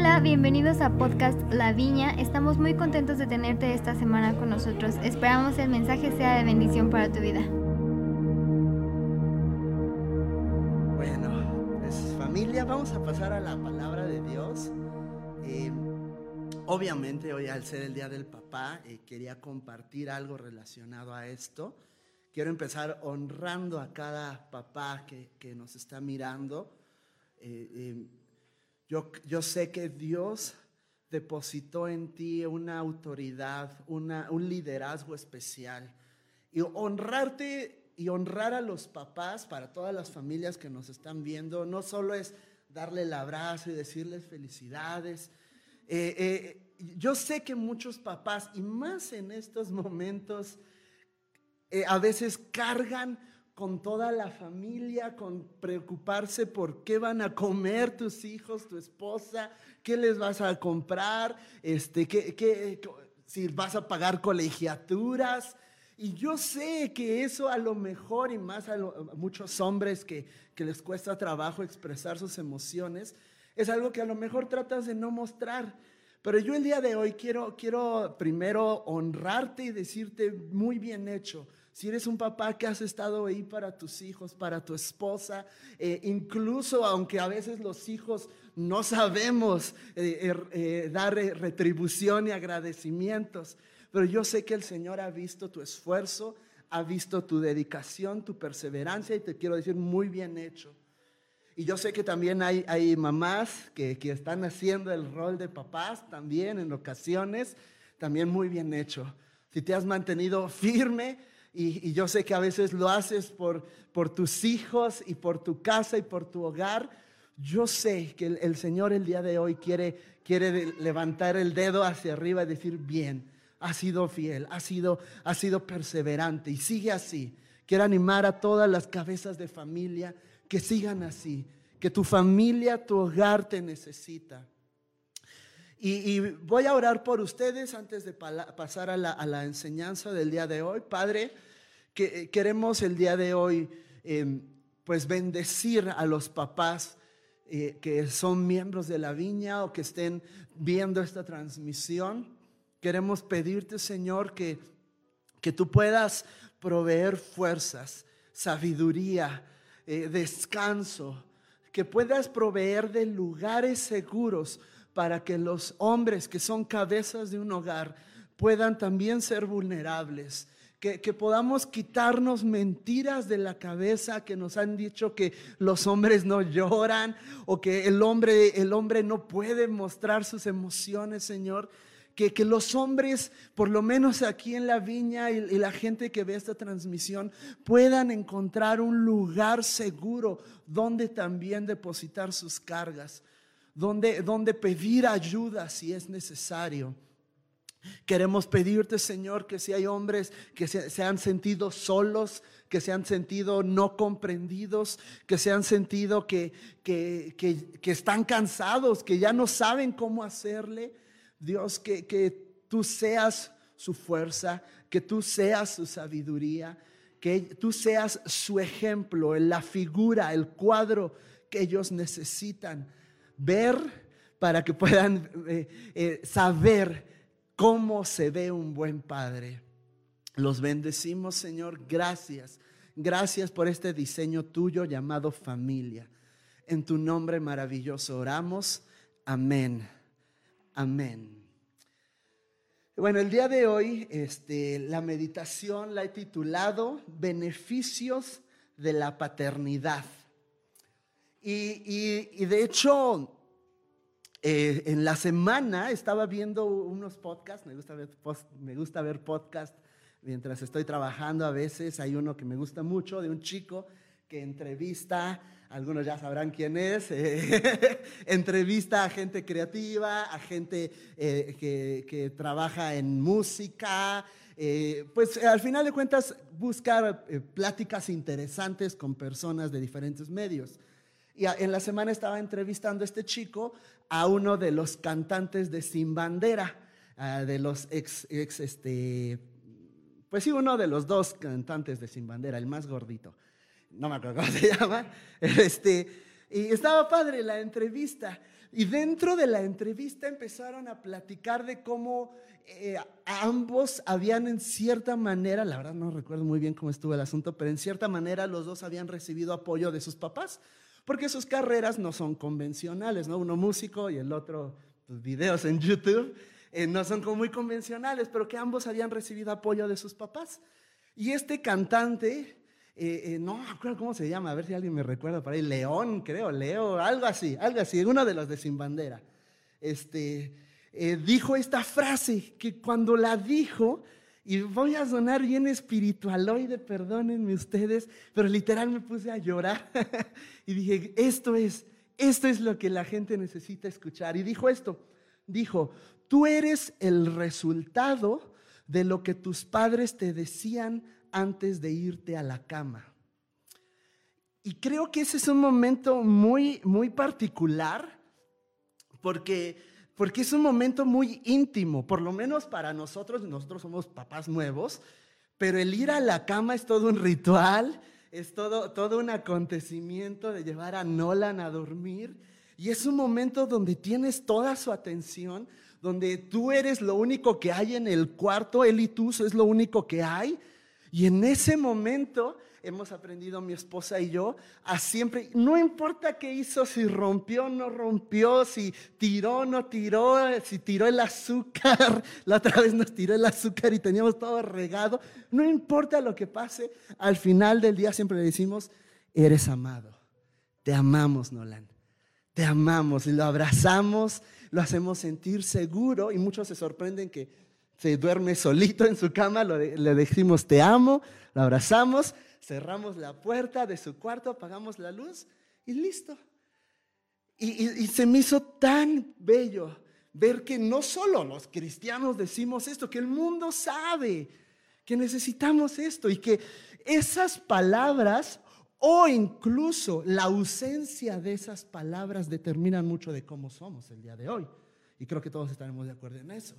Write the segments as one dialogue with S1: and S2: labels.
S1: Hola, bienvenidos a Podcast La Viña. Estamos muy contentos de tenerte esta semana con nosotros. Esperamos el mensaje sea de bendición para tu vida.
S2: Bueno, pues familia, vamos a pasar a la palabra de Dios. Eh, obviamente hoy al ser el Día del Papá eh, quería compartir algo relacionado a esto. Quiero empezar honrando a cada papá que, nos está mirando. Eh, yo, yo sé que Dios depositó en ti una autoridad, una, un liderazgo especial. Y honrarte y honrar a los papás para todas las familias que nos están viendo, no solo es darle el abrazo y decirles felicidades. Eh, eh, yo sé que muchos papás, y más en estos momentos, eh, a veces cargan con toda la familia, con preocuparse por qué van a comer tus hijos, tu esposa, qué les vas a comprar, este, qué, si vas a pagar colegiaturas. Y yo sé que eso a lo mejor, y más a, muchos hombres que, que les cuesta trabajo expresar sus emociones, es algo que a lo mejor tratas de no mostrar. Pero yo el día de hoy quiero, quiero primero honrarte y decirte muy bien hecho si eres un papá que has estado ahí para tus hijos, para tu esposa, eh, incluso aunque a veces los hijos no sabemos eh, er, eh, dar retribución y agradecimientos, pero yo sé que el Señor ha visto tu esfuerzo, ha visto tu dedicación, tu perseverancia y te quiero decir muy bien hecho. Y yo sé que también hay, hay mamás que, que están haciendo el rol de papás también en ocasiones, también muy bien hecho. Si te has mantenido firme, y, yo sé que a veces lo haces por, por tus hijos y por tu casa y por tu hogar. Yo sé que el, Señor el día de hoy quiere, quiere levantar el dedo hacia arriba y decir, bien, ha sido fiel, ha sido, ha sido perseverante y sigue así. Quiero animar a todas las cabezas de familia que sigan así, que tu familia, tu hogar te necesita. Y, voy a orar por ustedes antes de pasar a la enseñanza del día de hoy. Padre, que, queremos el día de hoy em, pues bendecir a los papás eh, que son miembros de la viña o que estén viendo esta transmisión. Queremos pedirte, Señor, que, que tú puedas proveer fuerzas, sabiduría, eh, descanso, que puedas proveer de lugares seguros para que los hombres que son cabezas de un hogar puedan también ser vulnerables que, podamos quitarnos mentiras de la cabeza que nos han dicho que los hombres no lloran o que el hombre, el hombre no puede mostrar sus emociones, Señor. Que, que, los hombres, por lo menos aquí en la viña y, y, la gente que ve esta transmisión, puedan encontrar un lugar seguro donde también depositar sus cargas, donde, donde pedir ayuda si es necesario. Queremos pedirte, Señor, que si hay hombres que se, han sentido solos, que se han sentido no comprendidos, que se han sentido que, que, que, están cansados, que ya no saben cómo hacerle, Dios, que, que tú seas su fuerza, que tú seas su sabiduría, que tú seas su ejemplo, la figura, el cuadro que ellos necesitan ver para que puedan eh, eh, saber cómo se ve un buen padre. Los bendecimos, Señor. Gracias. Gracias por este diseño tuyo llamado familia. En tu nombre maravilloso oramos. Amén. Amén. Bueno, el día de hoy este, la meditación la he titulado Beneficios de la Paternidad. Y, y de hecho, eh, en la semana estaba viendo unos podcasts, me gusta, ver, me gusta ver podcasts mientras estoy trabajando a veces. Hay uno que me gusta mucho de un chico que entrevista, algunos ya sabrán quién es, eh, entrevista a gente creativa, a gente eh, que, que, trabaja en música. pues al final de cuentas buscar pláticas interesantes con personas de diferentes medios. Y en la semana estaba entrevistando a este chico a uno de los cantantes de Sin Bandera, de los ex, ex, este, pues sí, uno de los dos cantantes de Sin Bandera, el más gordito. No me acuerdo cómo se llama. Este, y estaba padre la entrevista, Y dentro de la entrevista empezaron a platicar de cómo eh, ambos habían en cierta manera, la verdad no recuerdo muy bien cómo estuvo el asunto, pero en cierta manera los dos habían recibido apoyo de sus papás, porque sus carreras no son convencionales, ¿no? Uno músico y el otro pues, videos en YouTube, eh, no son como muy convencionales, pero que ambos habían recibido apoyo de sus papás. Y este cantante eh, eh, no me cómo se llama, a ver si alguien me recuerda por ahí, León, creo, Leo, algo así, algo así, uno de los de Sin Bandera. Este, eh, dijo esta frase que cuando la dijo, y voy a sonar bien espiritualoide, perdónenme ustedes, pero literal me puse a llorar y dije, esto es, esto es lo que la gente necesita escuchar. Y dijo esto, dijo, tú eres el resultado de lo que tus padres te decían antes de irte a la cama. Y creo que ese es un momento muy, muy particular porque, porque es un momento muy íntimo, por lo menos para nosotros, nosotros somos papás nuevos, pero el ir a la cama es todo un ritual, es todo, todo un acontecimiento de llevar a Nolan a dormir. Y es un momento donde tienes toda su atención, donde tú eres lo único que hay en el cuarto, él y tú es lo único que hay. Y en ese momento hemos aprendido mi esposa y yo a siempre, no importa qué hizo, si rompió no rompió, si tiró no tiró, si tiró el azúcar, la otra vez nos tiró el azúcar y teníamos todo regado, no importa lo que pase, al final del día siempre le decimos, eres amado, te amamos Nolan, te amamos y lo abrazamos, lo hacemos sentir seguro. Y muchos se sorprenden que se duerme solito en su cama, le decimos te amo, lo abrazamos, cerramos la puerta de su cuarto, apagamos la luz y listo. Y, se me hizo tan bello ver que no solo los cristianos decimos esto, que el mundo sabe que necesitamos esto y que esas palabras o incluso la ausencia de esas palabras determinan mucho de cómo somos el día de hoy. Y creo que todos estaremos de acuerdo en eso.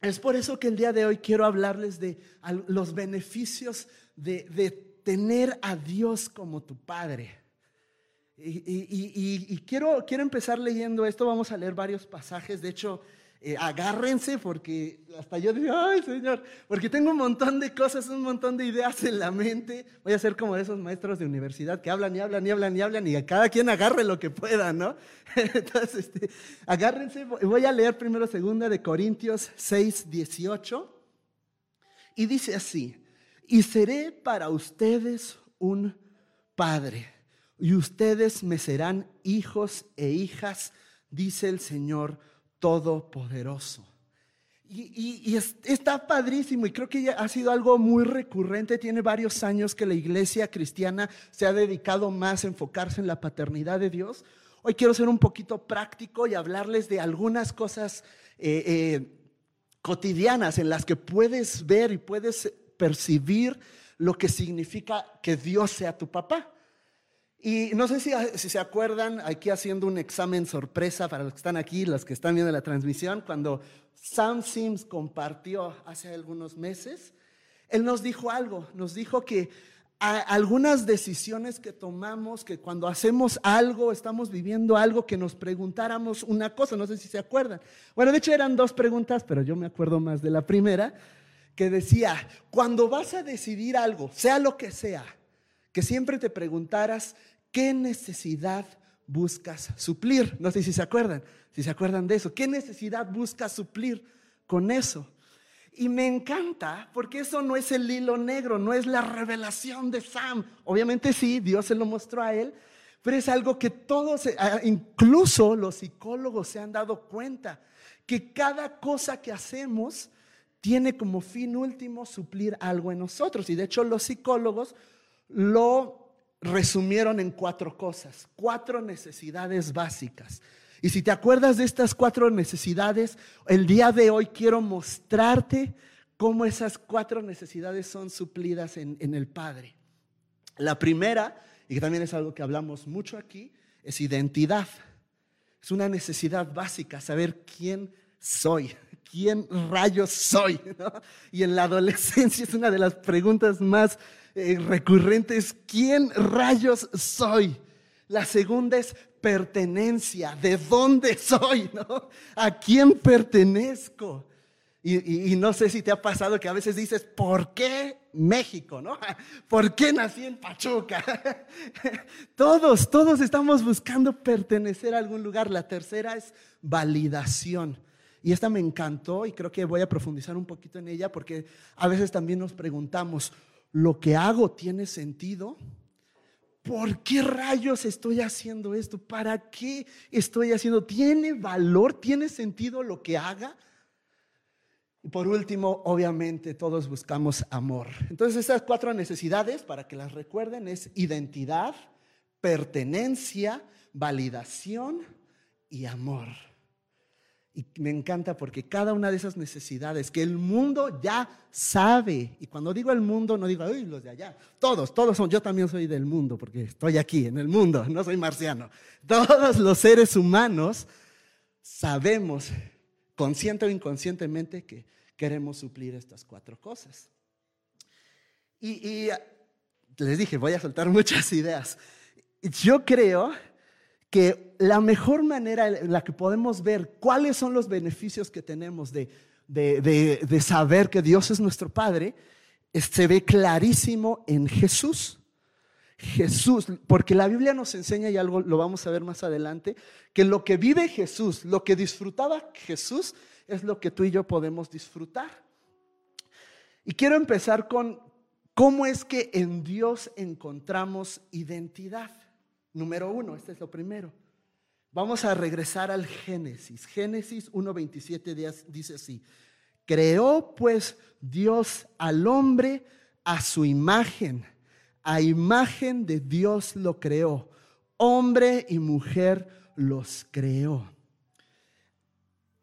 S2: Es por eso que el día de hoy quiero hablarles de los beneficios de, tener a Dios como tu Padre. Y, quiero, quiero empezar leyendo esto, vamos a leer varios pasajes, de hecho eh, agárrense porque hasta yo digo, ay Señor, porque tengo un montón de cosas, un montón de ideas en la mente. Voy a ser como de esos maestros de universidad que hablan y hablan y hablan y hablan y a cada quien agarre lo que pueda, ¿no? Entonces, este, agárrense, voy a leer primero segunda de Corintios 6, 18 y dice así, y seré para ustedes un padre y ustedes me serán hijos e hijas, dice el Señor todopoderoso. Y, está padrísimo y creo que ha sido algo muy recurrente. Tiene varios años que la iglesia cristiana se ha dedicado más a enfocarse en la paternidad de Dios. Hoy quiero ser un poquito práctico y hablarles de algunas cosas eh, eh, cotidianas en las que puedes ver y puedes percibir lo que significa que Dios sea tu papá. Y no sé si, si, se acuerdan, aquí haciendo un examen sorpresa para los que están aquí, los que están viendo la transmisión, cuando Sam Sims compartió hace algunos meses, él nos dijo algo, nos dijo que algunas decisiones que tomamos, que cuando hacemos algo, estamos viviendo algo, que nos preguntáramos una cosa, no sé si se acuerdan. Bueno, de hecho eran dos preguntas, pero yo me acuerdo más de la primera, que decía, cuando vas a decidir algo, sea lo que sea, que siempre te preguntaras ¿Qué necesidad buscas suplir? No sé si se acuerdan, si se acuerdan de eso. ¿Qué necesidad buscas suplir con eso? Y me encanta porque eso no es el hilo negro, no es la revelación de Sam. Obviamente sí, Dios se lo mostró a él, pero es algo que todos, incluso los psicólogos se han dado cuenta, que cada cosa que hacemos tiene como fin último suplir algo en nosotros. Y de hecho los psicólogos lo resumieron en cuatro cosas, cuatro necesidades básicas. Y si te acuerdas de estas cuatro necesidades, el día de hoy quiero mostrarte cómo esas cuatro necesidades son suplidas en, el Padre. La primera, y que también es algo que hablamos mucho aquí, es identidad. Es una necesidad básica, saber quién soy, quién rayos soy. Y en la adolescencia es una de las preguntas más eh, recurrentes, ¿quién rayos soy? La segunda es pertenencia, de dónde soy, ¿no? ¿A quién pertenezco? Y, no sé si te ha pasado que a veces dices, ¿por qué México? ¿no? ¿Por qué nací en Pachuca? todos, todos estamos buscando pertenecer a algún lugar. La tercera es validación. Y esta me encantó y creo que voy a profundizar un poquito en ella porque a veces también nos preguntamos, ¿lo que hago tiene sentido? ¿Por qué rayos estoy haciendo esto? ¿Para qué estoy haciendo? ¿Tiene valor? ¿Tiene sentido lo que haga? Y por último, obviamente, todos buscamos amor. Entonces, esas cuatro necesidades, para que las recuerden, es identidad, pertenencia, validación y amor. Y me encanta porque cada una de esas necesidades que el mundo ya sabe, y cuando digo el mundo, no digo, uy, los de allá, todos, todos son, yo también soy del mundo porque estoy aquí en el mundo, no soy marciano. Todos los seres humanos sabemos, consciente o inconscientemente, que queremos suplir estas cuatro cosas. Y, les dije, voy a soltar muchas ideas. Yo creo que la mejor manera en la que podemos ver cuáles son los beneficios que tenemos de, de, saber que Dios es nuestro Padre, se ve clarísimo en Jesús. Jesús, porque la Biblia nos enseña, y algo lo vamos a ver más adelante, que lo que vive Jesús, lo que disfrutaba Jesús, es lo que tú y yo podemos disfrutar. Y quiero empezar con cómo es que en Dios encontramos identidad. Número uno, este es lo primero. Vamos a regresar al Génesis. Génesis 1.27 dice así, creó pues Dios al hombre a su imagen, a imagen de Dios lo creó, hombre y mujer los creó.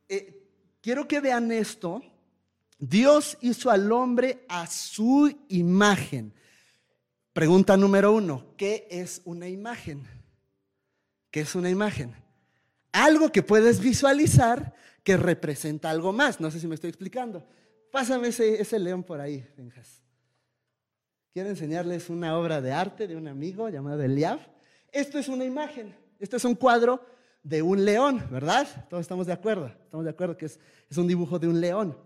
S2: Eh, quiero que vean esto. Dios hizo al hombre a su imagen. Pregunta número uno, ¿qué es una imagen? ¿Qué es una imagen? Algo que puedes visualizar que representa algo más. No sé si me estoy explicando. Pásame ese, león por ahí, Benjas. Quiero enseñarles una obra de arte de un amigo llamado Eliab. Esto es una imagen. Esto es un cuadro de un león, ¿verdad? Todos estamos de acuerdo. Estamos de acuerdo que es, un dibujo de un león.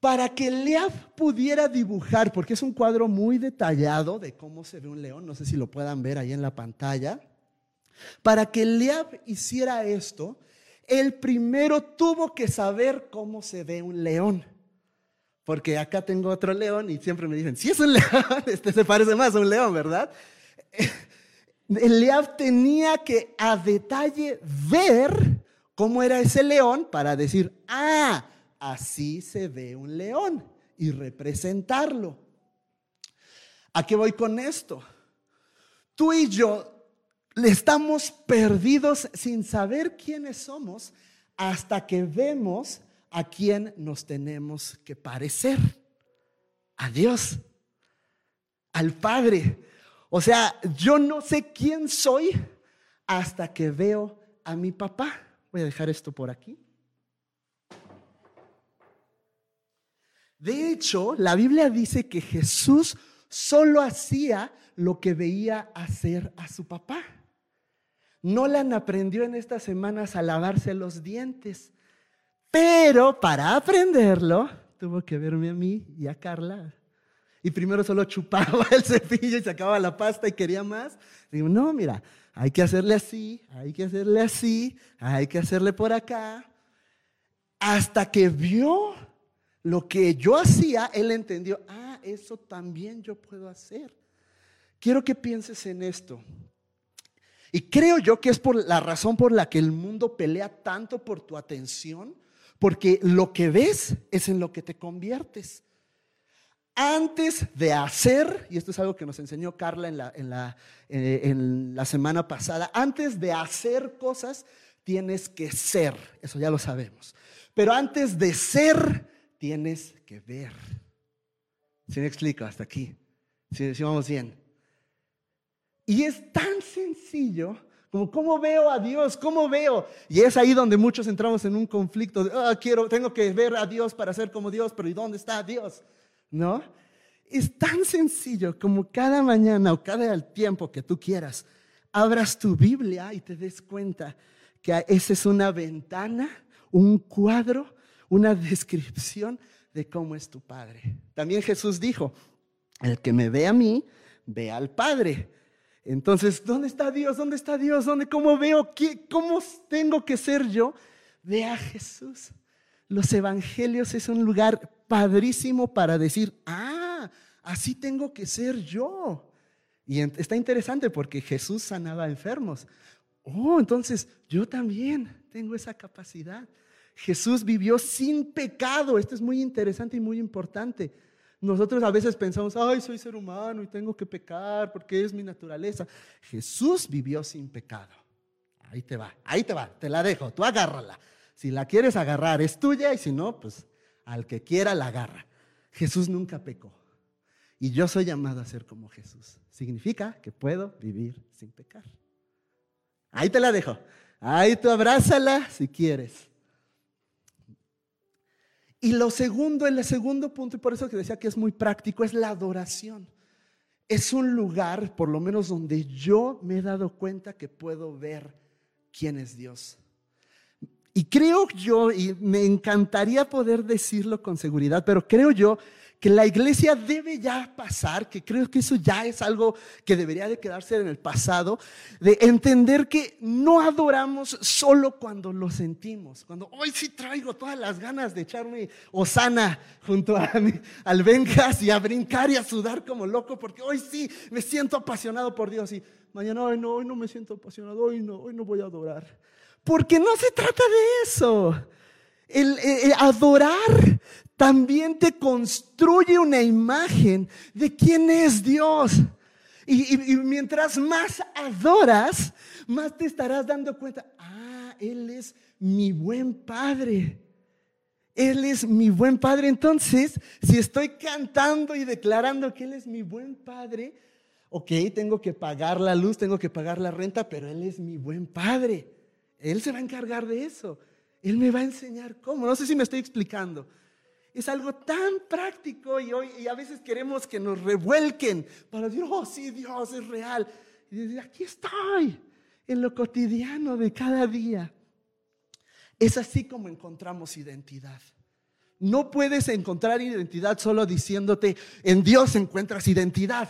S2: Para que Leab pudiera dibujar, porque es un cuadro muy detallado de cómo se ve un león, no sé si lo puedan ver ahí en la pantalla. Para que Leab hiciera esto, él primero tuvo que saber cómo se ve un león. Porque acá tengo otro león y siempre me dicen, si es un león, este se parece más a un león, ¿verdad? Eliab tenía que a detalle ver cómo era ese león para decir, ah, así se ve un león y representarlo. ¿A qué voy con esto? Tú y yo estamos perdidos sin saber quiénes somos hasta que vemos a quién nos tenemos que parecer. A Dios, al Padre. O sea, yo no sé quién soy hasta que veo a mi papá. Voy a dejar esto por aquí. De hecho, la Biblia dice que Jesús solo hacía lo que veía hacer a su papá. Nolan aprendió en estas semanas a lavarse los dientes, pero para aprenderlo tuvo que verme a mí y a Carla y primero solo chupaba el cepillo y sacaba la pasta y quería más. Digo, no, mira, hay que hacerle así, hay que hacerle así, hay que hacerle por acá. Hasta que vio lo que yo hacía, él entendió, ah, eso también yo puedo hacer. Quiero que pienses en esto. Y creo yo que es por la razón por la que el mundo pelea tanto por tu atención, porque lo que ves es en lo que te conviertes antes de hacer, y esto es algo que nos enseñó Carla en la, en la, eh, en la semana pasada, antes de hacer cosas tienes que ser, eso ya lo sabemos. Pero antes de ser, tienes que ver. ¿Sí me explico hasta aquí? Si ¿Sí, vamos bien? Y es tan sencillo como cómo veo a Dios, cómo veo. Y es ahí donde muchos entramos en un conflicto de, ah, quiero, tengo que ver a Dios para ser como Dios, pero ¿y dónde está Dios? ¿no? Es tan sencillo como cada mañana o cada tiempo que tú quieras abras tu Biblia y te des cuenta que esa es una ventana, un cuadro, una descripción de cómo es tu Padre. También Jesús dijo, el que me ve a mí, ve al Padre. Entonces, ¿dónde está Dios? ¿Dónde está Dios? ¿Dónde, ¿Cómo veo? ¿Qué, ¿Cómo tengo que ser yo? Ve a Jesús. Los evangelios es un lugar padrísimo para decir, ah, así tengo que ser yo. Y está interesante porque Jesús sanaba enfermos. Oh, entonces yo también tengo esa capacidad. Jesús vivió sin pecado. Esto es muy interesante y muy importante. Nosotros a veces pensamos, ay, soy ser humano y tengo que pecar porque es mi naturaleza. Jesús vivió sin pecado. Ahí te va, ahí te va, te la dejo, tú agárrala. Si la quieres agarrar es tuya y si no, pues al que quiera la agarra. Jesús nunca pecó. Y yo soy llamado a ser como Jesús. Significa que puedo vivir sin pecar. Ahí te la dejo. Ahí tú abrázala si quieres. Y lo segundo, el segundo punto, y por eso que decía que es muy práctico, es la adoración. Es un lugar, por lo menos donde yo me he dado cuenta que puedo ver quién es Dios. Y creo yo, y me encantaría poder decirlo con seguridad, pero creo yo que la iglesia debe ya pasar, que creo que eso ya es algo que debería de quedarse en el pasado, de entender que no adoramos solo cuando lo sentimos, cuando hoy sí traigo todas las ganas de echarme osana junto a al Vengas y a brincar y a sudar como loco, porque hoy sí me siento apasionado por Dios y mañana hoy no, hoy no me siento apasionado, hoy no, hoy no voy a adorar. Porque no se trata de eso. El, adorar también te construye una imagen de quién es Dios. Y, mientras más adoras, más te estarás dando cuenta, ah, Él es mi buen Padre. Él es mi buen Padre. Entonces, si estoy cantando y declarando que Él es mi buen Padre, ok, tengo que pagar la luz, tengo que pagar la renta, pero Él es mi buen Padre. Él se va a encargar de eso. Él me va a enseñar cómo. No sé si me estoy explicando. Es algo tan práctico y, hoy, y a veces queremos que nos revuelquen para decir, oh sí, Dios es real. Y aquí estoy, en lo cotidiano de cada día. Es así como encontramos identidad. No puedes encontrar identidad solo diciéndote, en Dios encuentras identidad.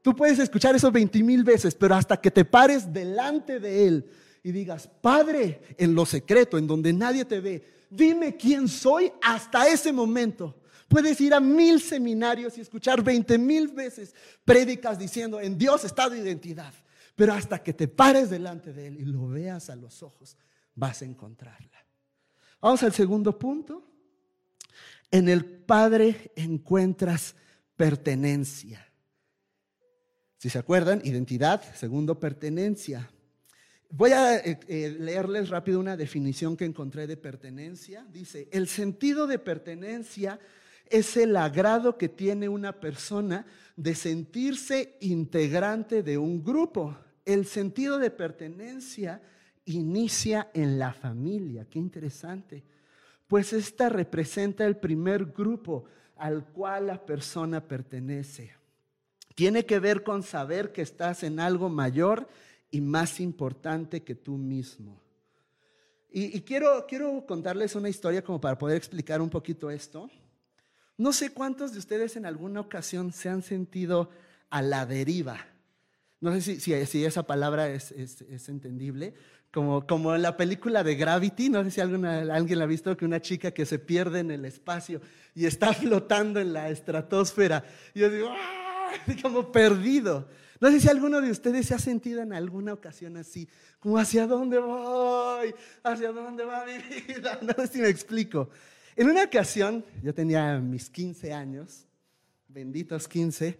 S2: Tú puedes escuchar eso 20 mil veces, pero hasta que te pares delante de Él y digas, Padre, en lo secreto, en donde nadie te ve, dime quién soy hasta ese momento. Puedes ir a mil seminarios y escuchar veinte mil veces prédicas diciendo, en Dios está tu identidad. Pero hasta que te pares delante de Él y lo veas a los ojos, vas a encontrarla. Vamos al segundo punto. En el Padre encuentras pertenencia. Si se acuerdan, identidad, segundo, pertenencia. Voy a eh, eh, leerles rápido una definición que encontré de pertenencia. Dice, el sentido de pertenencia es el agrado que tiene una persona de sentirse integrante de un grupo. El sentido de pertenencia inicia en la familia. Qué interesante. Pues esta representa el primer grupo al cual la persona pertenece. Tiene que ver con saber que estás en algo mayor y más importante que tú mismo. Y, quiero, quiero contarles una historia como para poder explicar un poquito esto. No sé cuántos de ustedes en alguna ocasión se han sentido a la deriva. No sé si, si, esa palabra es, es, entendible. Como, como en la película de Gravity, no sé si alguna, alguien la ha visto, que una chica que se pierde en el espacio y está flotando en la estratosfera. Y yo digo, ¡ah! como perdido. No sé si alguno de ustedes se ha sentido en alguna ocasión así, como hacia dónde voy, hacia dónde va mi vida. No sé si me explico. En una ocasión, yo tenía mis 15 años, benditos 15,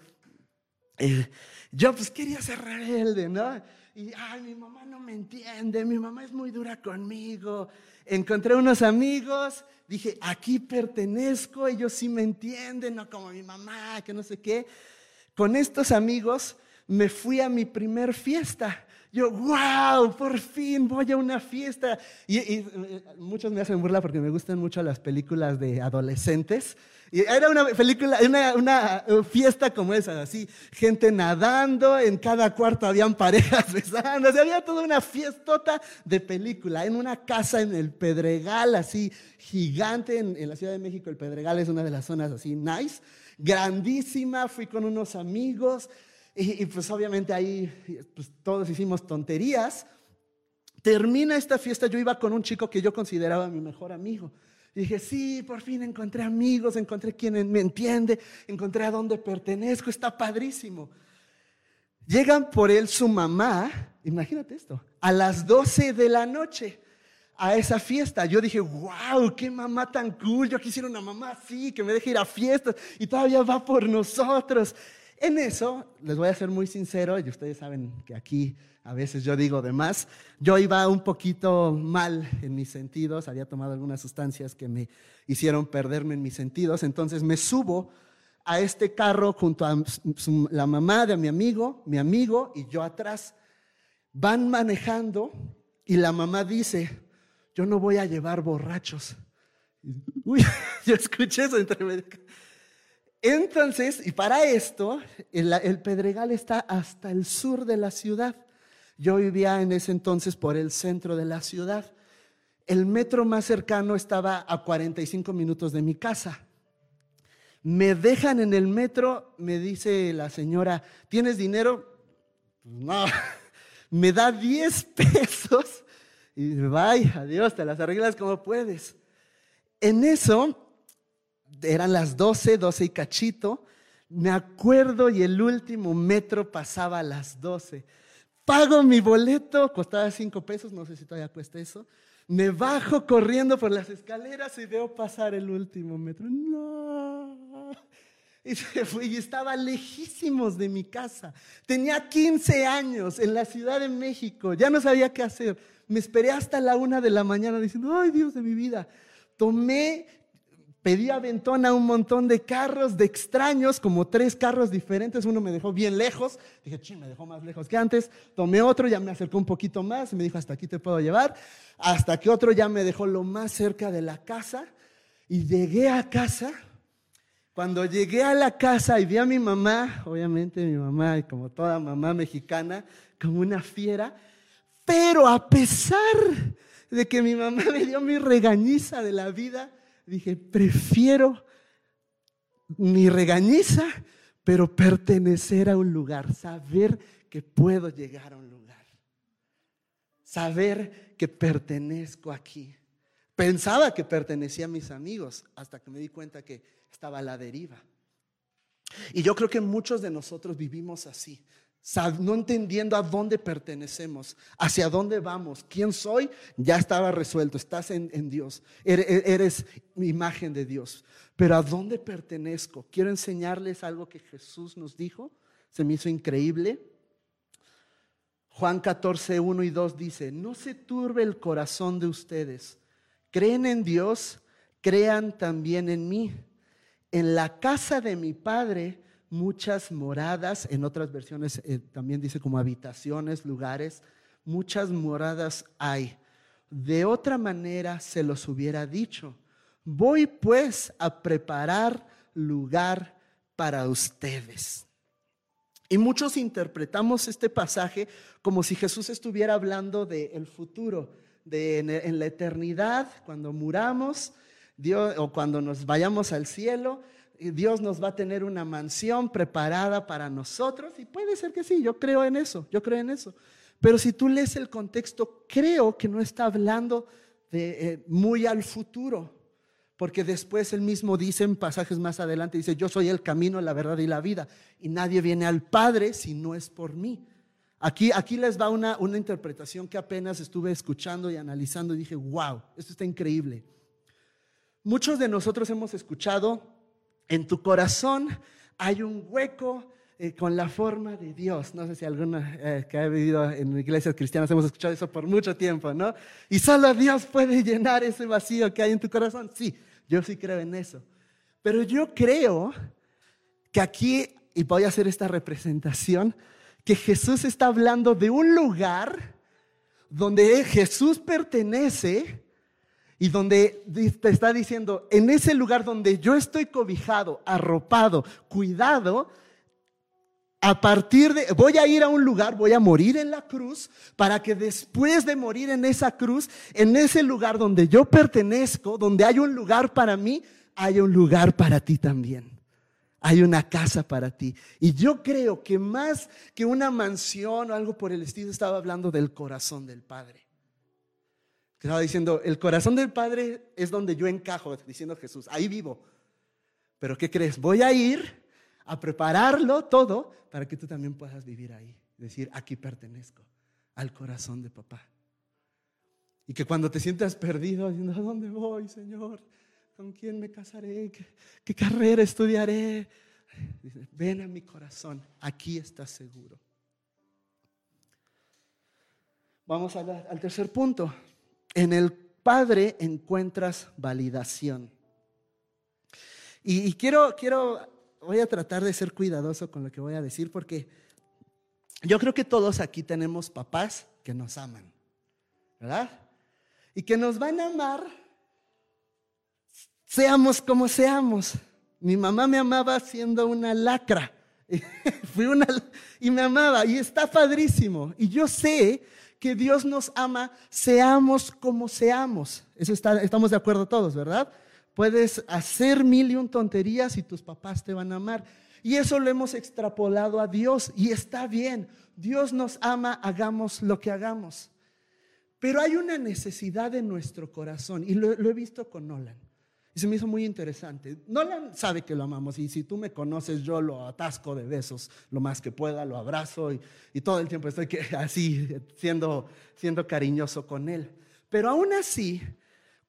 S2: eh, yo pues quería ser rebelde, ¿no? Y, ay, mi mamá no me entiende, mi mamá es muy dura conmigo. Encontré unos amigos, dije, aquí pertenezco, ellos sí me entienden, no como mi mamá, que no sé qué. Con estos amigos me fui a mi primer fiesta. Yo, wow, por fin voy a una fiesta. Y, eh, muchos me hacen burla porque me gustan mucho las películas de adolescentes. Y era una película, una, una, fiesta como esa, así, gente nadando, en cada cuarto habían parejas besándose, había toda una fiestota de película, en una casa en el Pedregal, así, gigante, en, en la Ciudad de México, el Pedregal es una de las zonas así, nice, grandísima, fui con unos amigos, y, pues obviamente ahí pues, todos hicimos tonterías. Termina esta fiesta, yo iba con un chico que yo consideraba mi mejor amigo. dije, sí, por fin encontré amigos, encontré quien me entiende, encontré a dónde pertenezco, está padrísimo. Llegan por él su mamá, imagínate esto, a las 12 de la noche a esa fiesta. Yo dije, wow, qué mamá tan cool, yo quisiera una mamá así, que me deje ir a fiestas y todavía va por nosotros. En eso, les voy a ser muy sincero, y ustedes saben que aquí a veces yo digo de más, yo iba un poquito mal en mis sentidos, había tomado algunas sustancias que me hicieron perderme en mis sentidos, entonces me subo a este carro junto a la mamá de mi amigo, mi amigo y yo atrás. Van manejando y la mamá dice, yo no voy a llevar borrachos. Uy, yo escuché eso entre entonces, y para esto, el, Pedregal está hasta el sur de la ciudad. Yo vivía en ese entonces por el centro de la ciudad. El metro más cercano estaba a 45 minutos de mi casa. Me dejan en el metro, me dice la señora, ¿tienes dinero? Pues no, me da 10 pesos y vaya, adiós, te las arreglas como puedes. En eso eran las 12, 12 y cachito. Me acuerdo y el último metro pasaba a las 12. Pago mi boleto, costaba 5 pesos, no sé si todavía cuesta eso. Me bajo corriendo por las escaleras y veo pasar el último metro. No. Y se fue estaba lejísimos de mi casa. Tenía 15 años en la Ciudad de México. Ya no sabía qué hacer. Me esperé hasta la una de la mañana diciendo, ay Dios de mi vida. Tomé Pedí aventón a un montón de carros, de extraños, como tres carros diferentes. Uno me dejó bien lejos. Dije, ching, me dejó más lejos que antes. Tomé otro, ya me acercó un poquito más y me dijo, hasta aquí te puedo llevar. Hasta que otro ya me dejó lo más cerca de la casa. Y llegué a casa. Cuando llegué a la casa y vi a mi mamá, obviamente mi mamá, y como toda mamá mexicana, como una fiera. Pero a pesar de que mi mamá me dio mi regañiza de la vida, dije, prefiero mi regañiza, pero pertenecer a un lugar, saber que puedo llegar a un lugar, saber que pertenezco aquí. Pensaba que pertenecía a mis amigos hasta que me di cuenta que estaba a la deriva. Y yo creo que muchos de nosotros vivimos así no entendiendo a dónde pertenecemos, hacia dónde vamos, quién soy, ya estaba resuelto, estás en, Dios, eres, eres imagen de Dios, pero a dónde pertenezco. Quiero enseñarles algo que Jesús nos dijo, se me hizo increíble. Juan 14, 1 y 2 dice, no se turbe el corazón de ustedes, creen en Dios, crean también en mí. En la casa de mi Padre, muchas moradas, en otras versiones eh, también dice como habitaciones, lugares, muchas moradas hay. De otra manera se los hubiera dicho, voy pues a preparar lugar para ustedes. Y muchos interpretamos este pasaje como si Jesús estuviera hablando del futuro, de en, la eternidad, cuando muramos, Dios, o cuando nos vayamos al cielo, Dios nos va a tener una mansión preparada para nosotros y puede ser que sí, yo creo en eso, yo creo en eso. Pero si tú lees el contexto, creo que no está hablando eh, muy al futuro, porque después él mismo dice en pasajes más adelante, dice, yo soy el camino, la verdad y la vida, y nadie viene al Padre si no es por mí. Aquí, aquí les va una, una interpretación que apenas estuve escuchando y analizando y dije, wow, esto está increíble. Muchos de nosotros hemos escuchado en tu corazón hay un hueco eh, con la forma de Dios. No sé si alguna eh, que ha vivido en iglesias cristianas hemos escuchado eso por mucho tiempo, ¿no? Y solo Dios puede llenar ese vacío que hay en tu corazón. Sí, yo sí creo en eso. Pero yo creo que aquí, y voy a hacer esta representación, que Jesús está hablando de un lugar donde Jesús pertenece y donde te está diciendo, en ese lugar donde yo estoy cobijado, arropado, cuidado, a partir de, voy a ir a un lugar, voy a morir en la cruz, para que después de morir en esa cruz, en ese lugar donde yo pertenezco, donde hay un lugar para mí, hay un lugar para ti también. Hay una casa para ti. Y yo creo que más que una mansión o algo por el estilo, estaba hablando del corazón del Padre. Estaba diciendo, el corazón del Padre es donde yo encajo, diciendo Jesús, ahí vivo. Pero ¿qué crees? Voy a ir a prepararlo todo para que tú también puedas vivir ahí. Decir, aquí pertenezco al corazón de papá. Y que cuando te sientas perdido, diciendo, ¿a dónde voy, Señor? ¿Con quién me casaré? ¿Qué, carrera estudiaré? ven a mi corazón, aquí estás seguro. Vamos al tercer punto. En el Padre encuentras validación. Y, quiero, quiero, voy a tratar de ser cuidadoso con lo que voy a decir porque yo creo que todos aquí tenemos papás que nos aman, ¿verdad? Y que nos van a amar seamos como seamos. Mi mamá me amaba siendo una lacra. Fui una y me amaba y está padrísimo. Y yo sé que Dios nos ama, seamos como seamos. Eso estamos de acuerdo todos, ¿verdad? Puedes hacer mil y un tonterías y tus papás te van a amar. Y eso lo hemos extrapolado a Dios y está bien. Dios nos ama, hagamos lo que hagamos. Pero hay una necesidad en nuestro corazón y lo he visto con Nolan. Y se me hizo muy interesante. Nolan sabe que lo amamos y si tú me conoces, yo lo atasco de besos lo más que pueda, lo abrazo y, todo el tiempo estoy así siendo, siendo cariñoso con él. Pero aún así,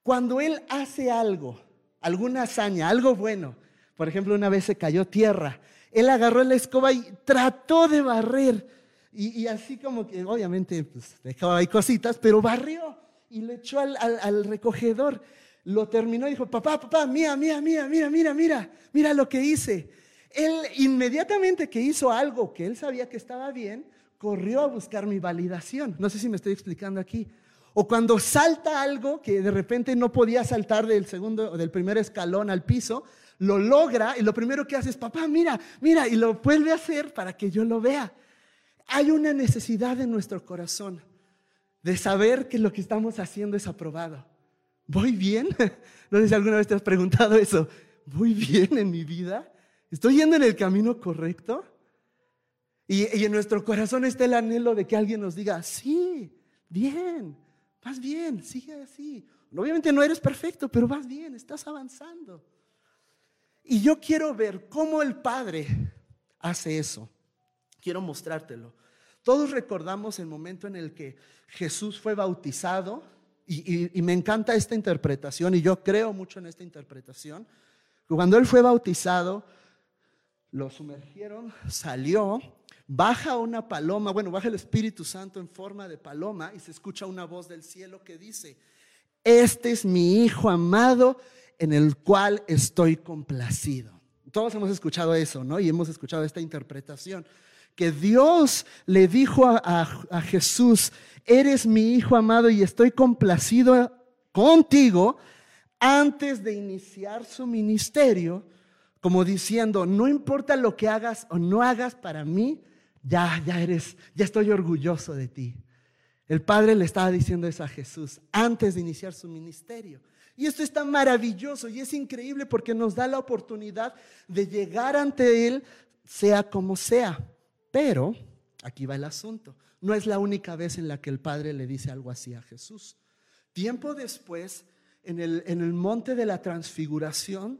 S2: cuando él hace algo, alguna hazaña, algo bueno, por ejemplo, una vez se cayó tierra, él agarró la escoba y trató de barrer. Y, así como que, obviamente, pues, dejaba ahí cositas, pero barrió y lo echó al recogedor lo terminó y dijo, papá, papá, mira, mira, mira, mira, mira, mira, mira lo que hice. Él inmediatamente que hizo algo que él sabía que estaba bien, corrió a buscar mi validación. No sé si me estoy explicando aquí. O cuando salta algo que de repente no podía saltar del segundo o del primer escalón al piso, lo logra y lo primero que hace es, papá, mira, mira, y lo vuelve a hacer para que yo lo vea. Hay una necesidad en nuestro corazón de saber que lo que estamos haciendo es aprobado. ¿Voy bien? No sé si alguna vez te has preguntado eso. ¿Voy bien en mi vida? ¿Estoy yendo en el camino correcto? Y, en nuestro corazón está el anhelo de que alguien nos diga, sí, bien, vas bien, sigue así. Obviamente no eres perfecto, pero vas bien, estás avanzando. Y yo quiero ver cómo el Padre hace eso. Quiero mostrártelo. Todos recordamos el momento en el que Jesús fue bautizado y, me encanta esta interpretación y yo creo mucho en esta interpretación. Cuando él fue bautizado, lo sumergieron, salió, baja una paloma, bueno, baja el Espíritu Santo en forma de paloma y se escucha una voz del cielo que dice, este es mi Hijo amado en el cual estoy complacido. Todos hemos escuchado eso, ¿no? Y hemos escuchado esta interpretación, que Dios le dijo a Jesús, eres mi hijo amado y estoy complacido contigo antes de iniciar su ministerio, como diciendo, no importa lo que hagas o no hagas para mí, ya, ya eres, ya estoy orgulloso de ti. El Padre le estaba diciendo eso a Jesús antes de iniciar su ministerio. Y esto está maravilloso y es increíble porque nos da la oportunidad de llegar ante Él, sea como sea. Pero, aquí va el asunto, no es la única vez en la que el Padre le dice algo así a Jesús. Tiempo después, en el, en el monte de la transfiguración,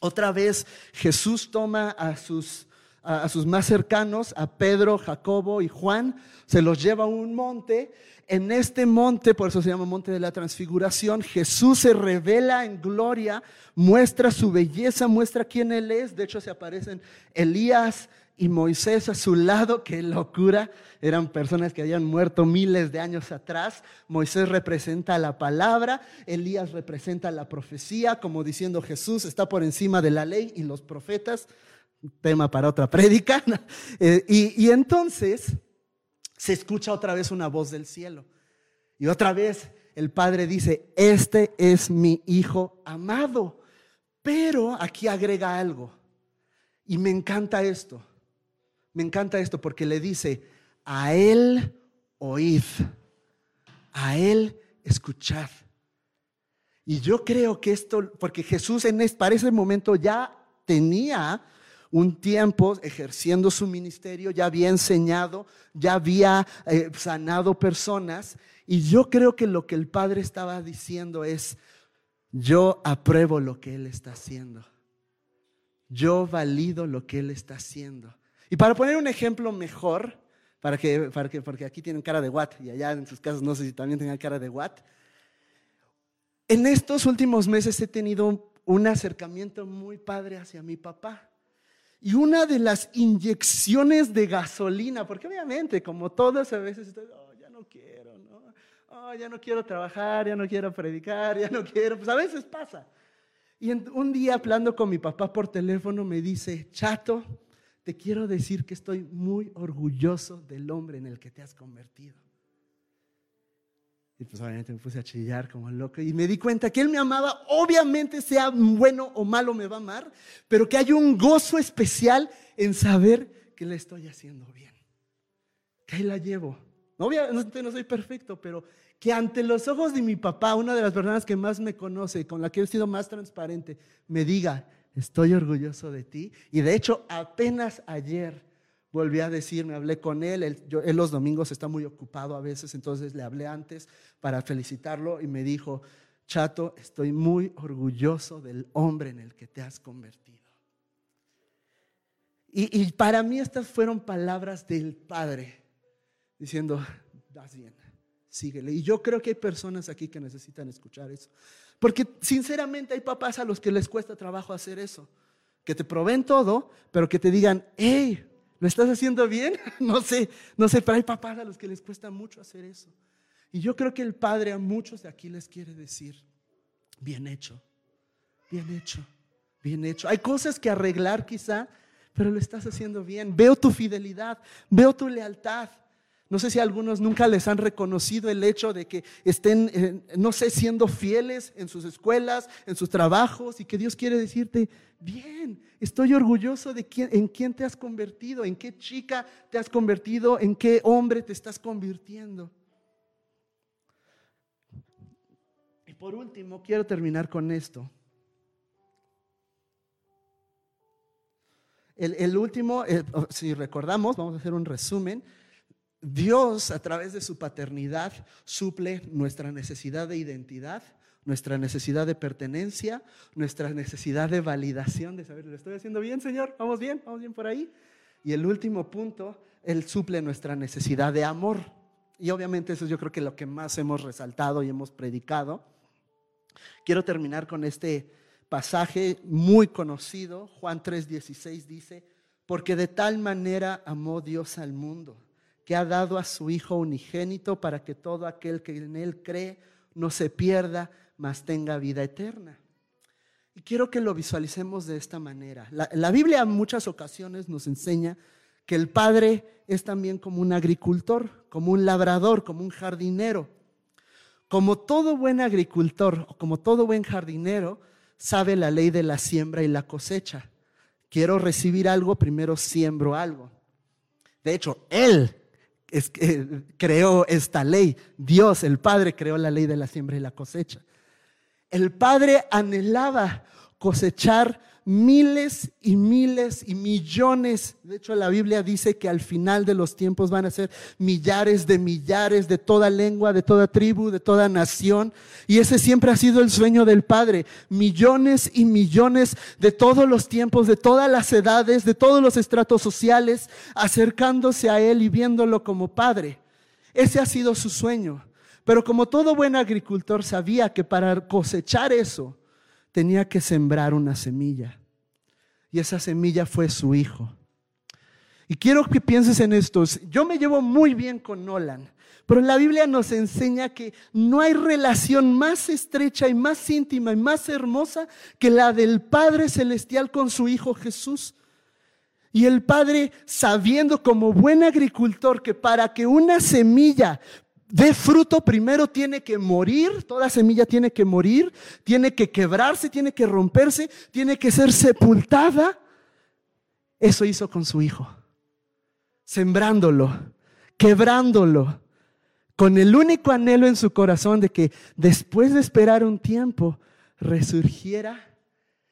S2: otra vez Jesús toma a sus, a, sus más cercanos, a Pedro, Jacobo y Juan, se los lleva a un monte. En este monte, por eso se llama monte de la transfiguración, Jesús se revela en gloria, muestra su belleza, muestra quién Él es. De hecho, se aparecen Elías, y Moisés a su lado, qué locura, eran personas que habían muerto miles de años atrás. Moisés representa la palabra, Elías representa la profecía, como diciendo Jesús está por encima de la ley y los profetas. tema para otra prédica. Eh, y, y entonces se escucha otra vez una voz del cielo. Y otra vez el Padre dice, este es mi Hijo amado. Pero aquí agrega algo. Y me encanta esto. Me encanta esto porque le dice, a Él oíd, a Él escuchad. Y yo creo que esto, porque Jesús en para ese momento ya tenía un tiempo ejerciendo su ministerio, ya había enseñado, ya había eh, sanado personas. Y yo creo que lo que el Padre estaba diciendo es, yo apruebo lo que Él está haciendo. Yo valido lo que Él está haciendo. Y para poner un ejemplo mejor, para que, para que, porque aquí tienen cara de Watt y allá en sus casas no sé si también tengan cara de Watt. En estos últimos meses he tenido un acercamiento muy padre hacia mi papá. Y una de las inyecciones de gasolina, porque obviamente, como todas a veces, oh, ya no quiero, ¿no? Oh, ya no quiero trabajar, ya no quiero predicar, ya no quiero, pues a veces pasa. Y un día hablando con mi papá por teléfono me dice, chato, te quiero decir que estoy muy orgulloso del hombre en el que te has convertido. Y pues obviamente me puse a chillar como loco y me di cuenta que Él me amaba, obviamente sea bueno o malo me va a amar, pero que hay un gozo especial en saber que le estoy haciendo bien, que ahí la llevo. Obviamente no soy perfecto, pero que ante los ojos de mi papá, una de las personas que más me conoce, con la que he sido más transparente, me diga, estoy orgulloso de ti. Y de hecho, apenas ayer volví a decirme, hablé con él, él, los domingos está muy ocupado a veces, entonces le hablé antes para felicitarlo y me dijo, Chato, estoy muy orgulloso del hombre en el que te has convertido. Y, y para mí estas fueron palabras del Padre, diciendo, vas bien, síguele. Y yo creo que hay personas aquí que necesitan escuchar eso. Porque sinceramente hay papás a los que les cuesta trabajo hacer eso. Que te proveen todo, pero que te digan, hey, ¿Lo estás haciendo bien? No sé, no sé, pero hay papás a los que les cuesta mucho hacer eso. Y yo creo que el Padre a muchos de aquí les quiere decir, bien hecho, bien hecho, bien hecho. Hay cosas que arreglar quizá, pero lo estás haciendo bien. Veo tu fidelidad, veo tu lealtad. No sé si a algunos nunca les han reconocido el hecho de que estén, eh, no sé, siendo fieles en sus escuelas, en sus trabajos, y que Dios quiere decirte, bien, estoy orgulloso de quién, en quién te has convertido, en qué chica te has convertido, en qué hombre te estás convirtiendo. Y por último, quiero terminar con esto. El, último, eh, si recordamos, vamos a hacer un resumen. Dios a través de su paternidad suple nuestra necesidad de identidad, nuestra necesidad de pertenencia, nuestra necesidad de validación, de saber, ¿lo estoy haciendo bien, Señor? ¿Vamos bien? ¿Vamos bien por ahí? Y el último punto, Él suple nuestra necesidad de amor. Y obviamente eso yo creo que lo que más hemos resaltado y hemos predicado. Quiero terminar con este pasaje muy conocido, Juan 3:16 dice, porque de tal manera amó Dios al mundo que ha dado a su Hijo unigénito para que todo aquel que en Él cree no se pierda, mas tenga vida eterna. Y quiero que lo visualicemos de esta manera. La, Biblia en muchas ocasiones nos enseña que el Padre es también como un agricultor, como un labrador, como un jardinero. Como todo buen agricultor o como todo buen jardinero, sabe la ley de la siembra y la cosecha. Quiero recibir algo, primero siembro algo. De hecho, Él creó esta ley. Dios, el Padre, creó la ley de la siembra y la cosecha. El Padre anhelaba cosechar miles y miles y millones. De hecho, la Biblia dice que al final de los tiempos van a ser millares de millares de toda lengua, de toda tribu, de toda nación. Y ese siempre ha sido el sueño del Padre. Millones y millones de todos los tiempos, de todas las edades, de todos los estratos sociales, acercándose a Él y viéndolo como Padre. Ese ha sido su sueño. Pero como todo buen agricultor sabía que para cosechar eso, tenía que sembrar una semilla. Y esa semilla fue su hijo. Y quiero que pienses en esto. Yo me llevo muy bien con Nolan, pero la Biblia nos enseña que no hay relación más estrecha y más íntima y más hermosa que la del Padre Celestial con su Hijo Jesús. Y el padre, sabiendo como buen agricultor que para que una semilla dé fruto, primero tiene que morir, toda semilla tiene que morir, tiene que quebrarse, tiene que romperse, tiene que ser sepultada. Eso hizo con su hijo, sembrándolo, quebrándolo, con el único anhelo en su corazón de que después de esperar un tiempo, resurgiera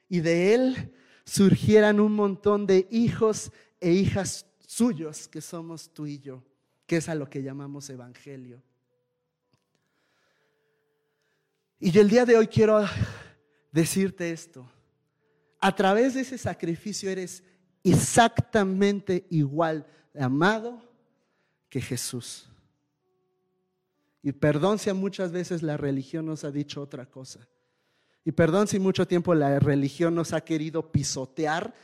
S2: y de él surgieran un montón de hijos e hijas suyos que somos tú y yo, que es a lo que llamamos evangelio. Y el día de hoy quiero decirte esto. A través de ese sacrificio eres exactamente igual amado que Jesús. Y perdón si muchas veces la religión nos ha dicho otra cosa. Y perdón si mucho tiempo la religión nos ha querido pisotear.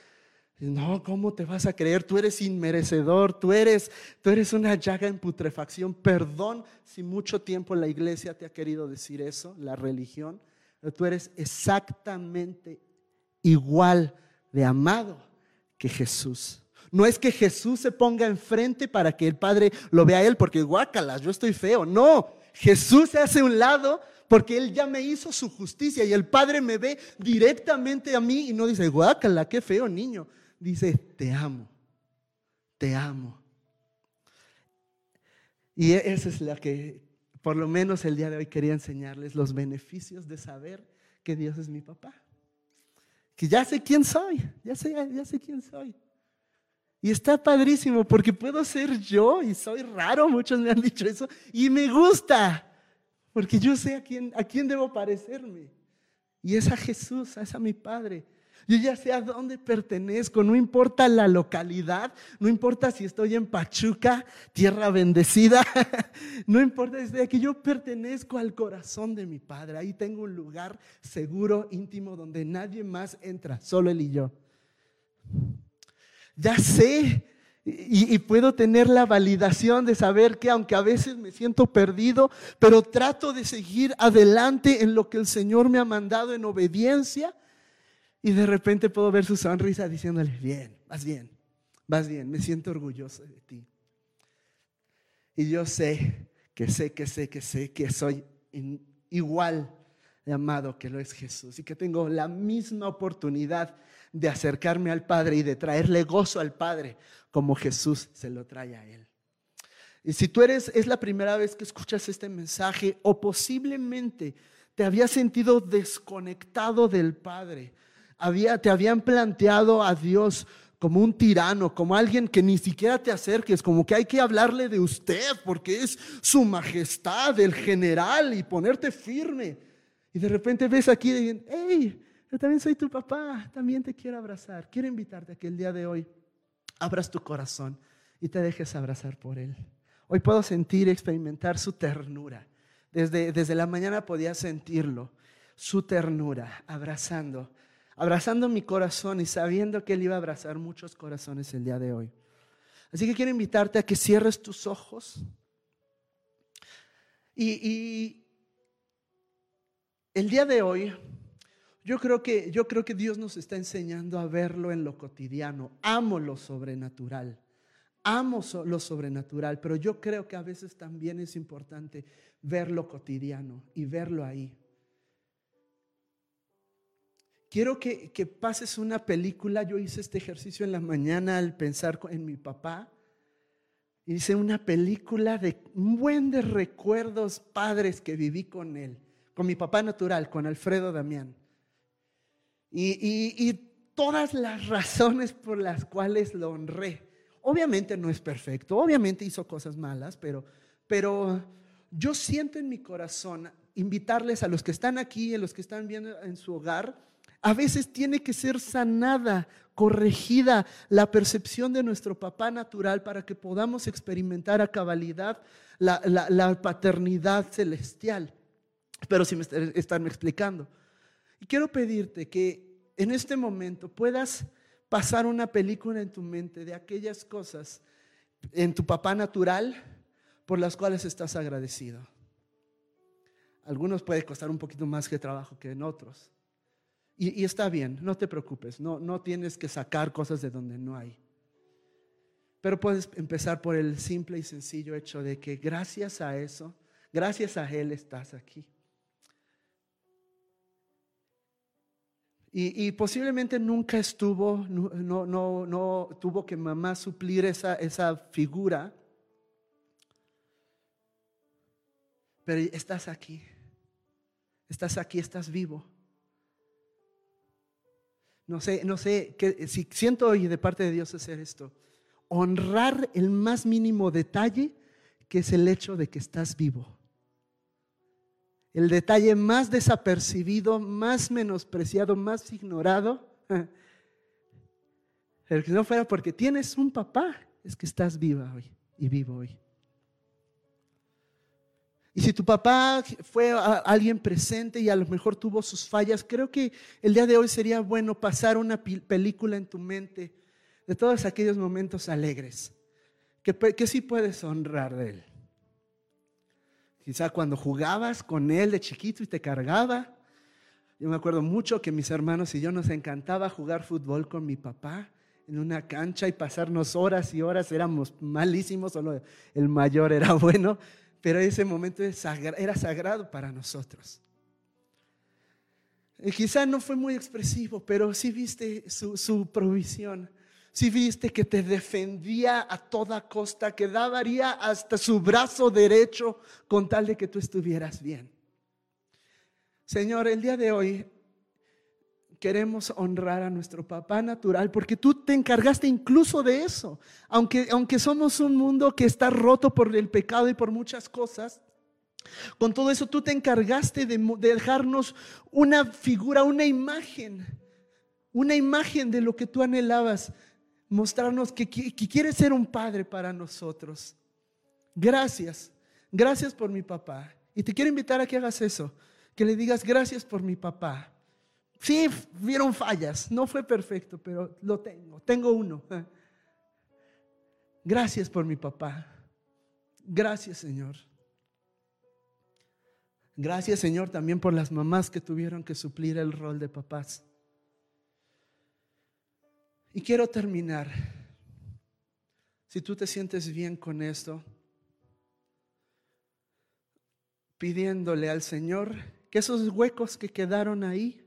S2: No, ¿cómo te vas a creer? Tú eres inmerecedor, tú eres, tú eres una llaga en putrefacción. Perdón si mucho tiempo la iglesia te ha querido decir eso, la religión. Pero tú eres exactamente igual de amado que Jesús. No es que Jesús se ponga enfrente para que el Padre lo vea a él, porque guácalas, yo estoy feo. No, Jesús se hace un lado porque Él ya me hizo su justicia y el Padre me ve directamente a mí y no dice, guácala, qué feo niño. Dice, te amo, te amo. Y e-, esa es la que, por lo menos el día de hoy quería enseñarles los beneficios de saber que Dios es mi papá. Que ya sé quién soy, ya sé, ya sé quién soy. Y está padrísimo porque puedo ser yo y soy raro, muchos me han dicho eso, y me gusta. Porque yo sé a quién, a quién debo parecerme. Y es a Jesús, es a mi Padre. Yo ya sé a dónde pertenezco, no importa la localidad, no importa si estoy en Pachuca, tierra bendecida, no importa si aquí, yo pertenezco al corazón de mi Padre. Ahí tengo un lugar seguro, íntimo, donde nadie más entra, solo Él y yo. Ya sé y, puedo tener la validación de saber que aunque a veces me siento perdido, pero trato de seguir adelante en lo que el Señor me ha mandado en obediencia. Y de repente puedo ver su sonrisa diciéndole, bien, vas bien, vas bien, me siento orgulloso de ti. Y yo sé que sé, que sé, que sé que soy igual de amado que lo es Jesús y que tengo la misma oportunidad de acercarme al Padre y de traerle gozo al Padre como Jesús se lo trae a Él. Y si tú eres, es la primera vez que escuchas este mensaje o posiblemente te habías sentido desconectado del Padre, te habían planteado a Dios como un tirano, como alguien que ni siquiera te acerques, como que hay que hablarle de usted porque es su majestad, el general, y ponerte firme. Y de repente ves aquí y hey, yo también soy tu papá, también te quiero abrazar. Quiero invitarte a que el día de hoy abras tu corazón y te dejes abrazar por Él. Hoy puedo sentir experimentar su ternura. Desde, desde la mañana podía sentirlo, su ternura, abrazando, abrazando mi corazón y sabiendo que Él iba a abrazar muchos corazones el día de hoy. Así que quiero invitarte a que cierres tus ojos y, el día de hoy yo creo, que, yo creo que Dios nos está enseñando a verlo en lo cotidiano. Amo lo sobrenatural. Amo lo sobrenatural, pero yo creo que a veces también es importante ver lo cotidiano y verlo ahí. Quiero que, que, pases una película. Yo hice este ejercicio en la mañana al pensar en mi papá. Hice una película de un buen de recuerdos padres que viví con él, con mi papá natural, con Alfredo Damián y, todas las razones por las cuales lo honré. Obviamente no es perfecto, obviamente hizo cosas malas, pero, pero yo siento en mi corazón invitarles a los que están aquí, a los que están viendo en su hogar, a veces tiene que ser sanada, corregida la percepción de nuestro papá natural para que podamos experimentar a cabalidad la, la paternidad celestial. Pero si me están explicando. Y quiero pedirte que en este momento puedas pasar una película en tu mente de aquellas cosas en tu papá natural por las cuales estás agradecido. Algunos puede costar un poquito más que trabajo que en otros. Y, está bien, no te preocupes, no, no tienes que sacar cosas de donde no hay. Pero puedes empezar por el simple y sencillo hecho de que gracias a eso, gracias a Él estás aquí. Y, posiblemente nunca estuvo, no, no, no, tuvo que mamá suplir esa, esa figura. Pero estás aquí. Estás aquí, estás vivo. No sé, no sé, si siento hoy de parte de Dios hacer esto, honrar el más mínimo detalle que es el hecho de que estás vivo. El detalle más desapercibido, más menospreciado, más ignorado. Pero que no fuera porque tienes un papá, es que estás viva hoy y vivo hoy. Y si tu papá fue alguien presente y a lo mejor tuvo sus fallas, creo que el día de hoy sería bueno pasar una película en tu mente de todos aquellos momentos alegres que, que sí puedes honrar de él. Quizá cuando jugabas con él de chiquito y te cargaba. Yo me acuerdo mucho que mis hermanos y yo nos encantaba jugar fútbol con mi papá en una cancha y pasarnos horas y horas. Éramos malísimos, solo el mayor era bueno pero ese momento era sagrado para nosotros. Quizá no fue muy expresivo, pero sí viste su, provisión. Sí viste que te defendía a toda costa, que daría hasta su brazo derecho con tal de que tú estuvieras bien. Señor, el día de hoy queremos honrar a nuestro papá natural, porque tú te encargaste incluso de eso. Aunque, aunque somos un mundo que está roto por el pecado y por muchas cosas, con todo eso tú te encargaste de, dejarnos una figura, una imagen, una imagen de lo que tú anhelabas, mostrarnos que, que quieres ser un padre para nosotros. Gracias, gracias por mi papá. Y te quiero invitar a que hagas eso, que le digas gracias por mi papá. Sí, vieron fallas, no fue perfecto, pero lo tengo, tengo uno. Gracias por mi papá. Gracias, Señor. Gracias, Señor, también por las mamás que tuvieron que suplir el rol de papás. Y quiero terminar. Si tú te sientes bien con esto, pidiéndole al Señor que esos huecos que quedaron ahí,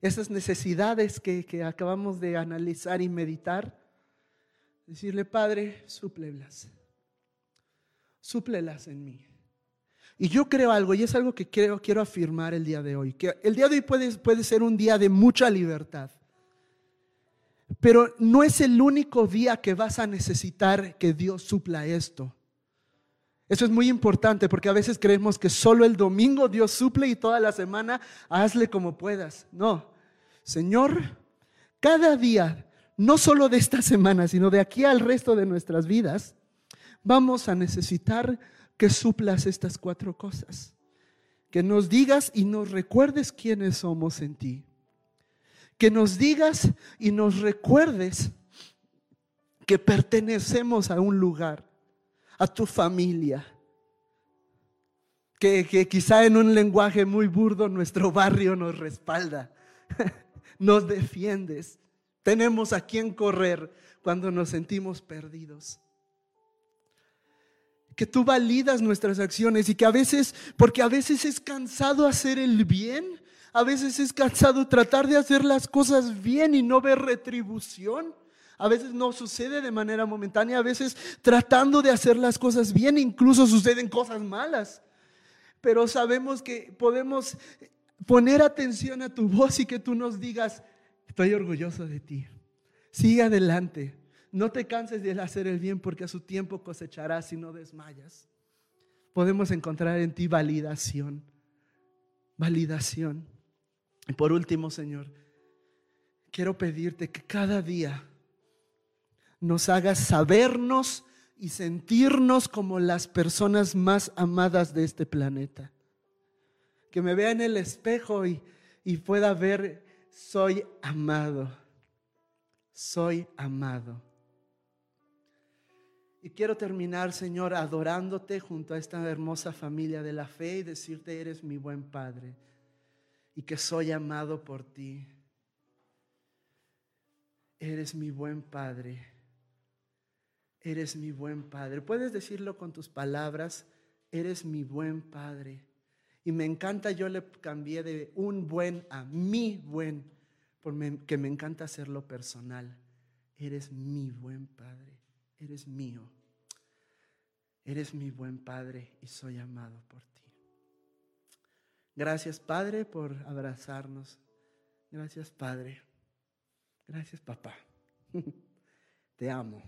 S2: esas necesidades que, acabamos de analizar y meditar, decirle, Padre, súplelas, súplelas en mí. Y yo creo algo, y es algo que creo, quiero afirmar el día de hoy, que el día de hoy puede, puede ser un día de mucha libertad, pero no es el único día que vas a necesitar que Dios supla esto. Eso es muy importante porque a veces creemos que solo el domingo Dios suple y toda la semana hazle como puedas. No, Señor, cada día, no solo de esta semana, sino de aquí al resto de nuestras vidas, vamos a necesitar que suplas estas cuatro cosas. Que nos digas y nos recuerdes quiénes somos en ti. Que nos digas y nos recuerdes que pertenecemos a un lugar a tu familia. Que, quizá en un lenguaje muy burdo nuestro barrio nos respalda, nos defiendes. Tenemos a quien correr cuando nos sentimos perdidos. Que tú validas nuestras acciones y que a veces, porque a veces es cansado hacer el bien, a veces es cansado tratar de hacer las cosas bien y no ver retribución. A veces no sucede de manera momentánea, a veces tratando de hacer las cosas bien, incluso suceden cosas malas. Pero sabemos que podemos poner atención a tu voz y que tú nos digas, estoy orgulloso de ti. Sigue adelante. No te canses de hacer el bien porque a su tiempo cosecharás y no desmayas. Podemos encontrar en ti validación. Validación. Y por último, Señor, quiero pedirte que cada día nos haga sabernos y sentirnos como las personas más amadas de este planeta. Que me vea en el espejo y, pueda ver, soy amado, soy amado. Y quiero terminar, Señor, adorándote junto a esta hermosa familia de la fe y decirte, eres mi buen Padre y que soy amado por ti. Eres mi buen Padre eres mi buen Padre. Puedes decirlo con tus palabras, eres mi buen Padre. Y me encanta, yo le cambié de un buen a mi buen, porque me encanta hacerlo personal. Eres mi buen Padre, eres mío. Eres mi buen Padre y soy amado por ti. Gracias Padre por abrazarnos. Gracias Padre. Gracias papá. Te amo.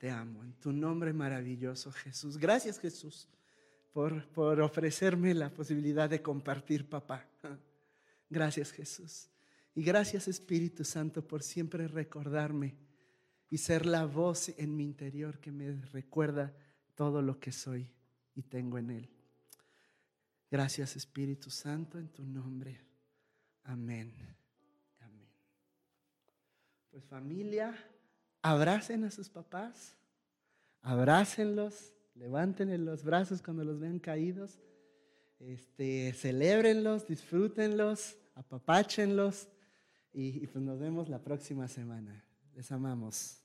S2: Te amo. En tu nombre maravilloso Jesús. Gracias Jesús por, por ofrecerme la posibilidad de compartir papá. Gracias Jesús. Y gracias Espíritu Santo por siempre recordarme y ser la voz en mi interior que me recuerda todo lo que soy y tengo en Él. Gracias Espíritu Santo en tu nombre. Amén. Amén. Pues familia, abracen a sus papás, abrácenlos, levanten los brazos cuando los vean caídos, este, celébrenlos, disfrútenlos, apapáchenlos y, y pues nos vemos la próxima semana. Les amamos.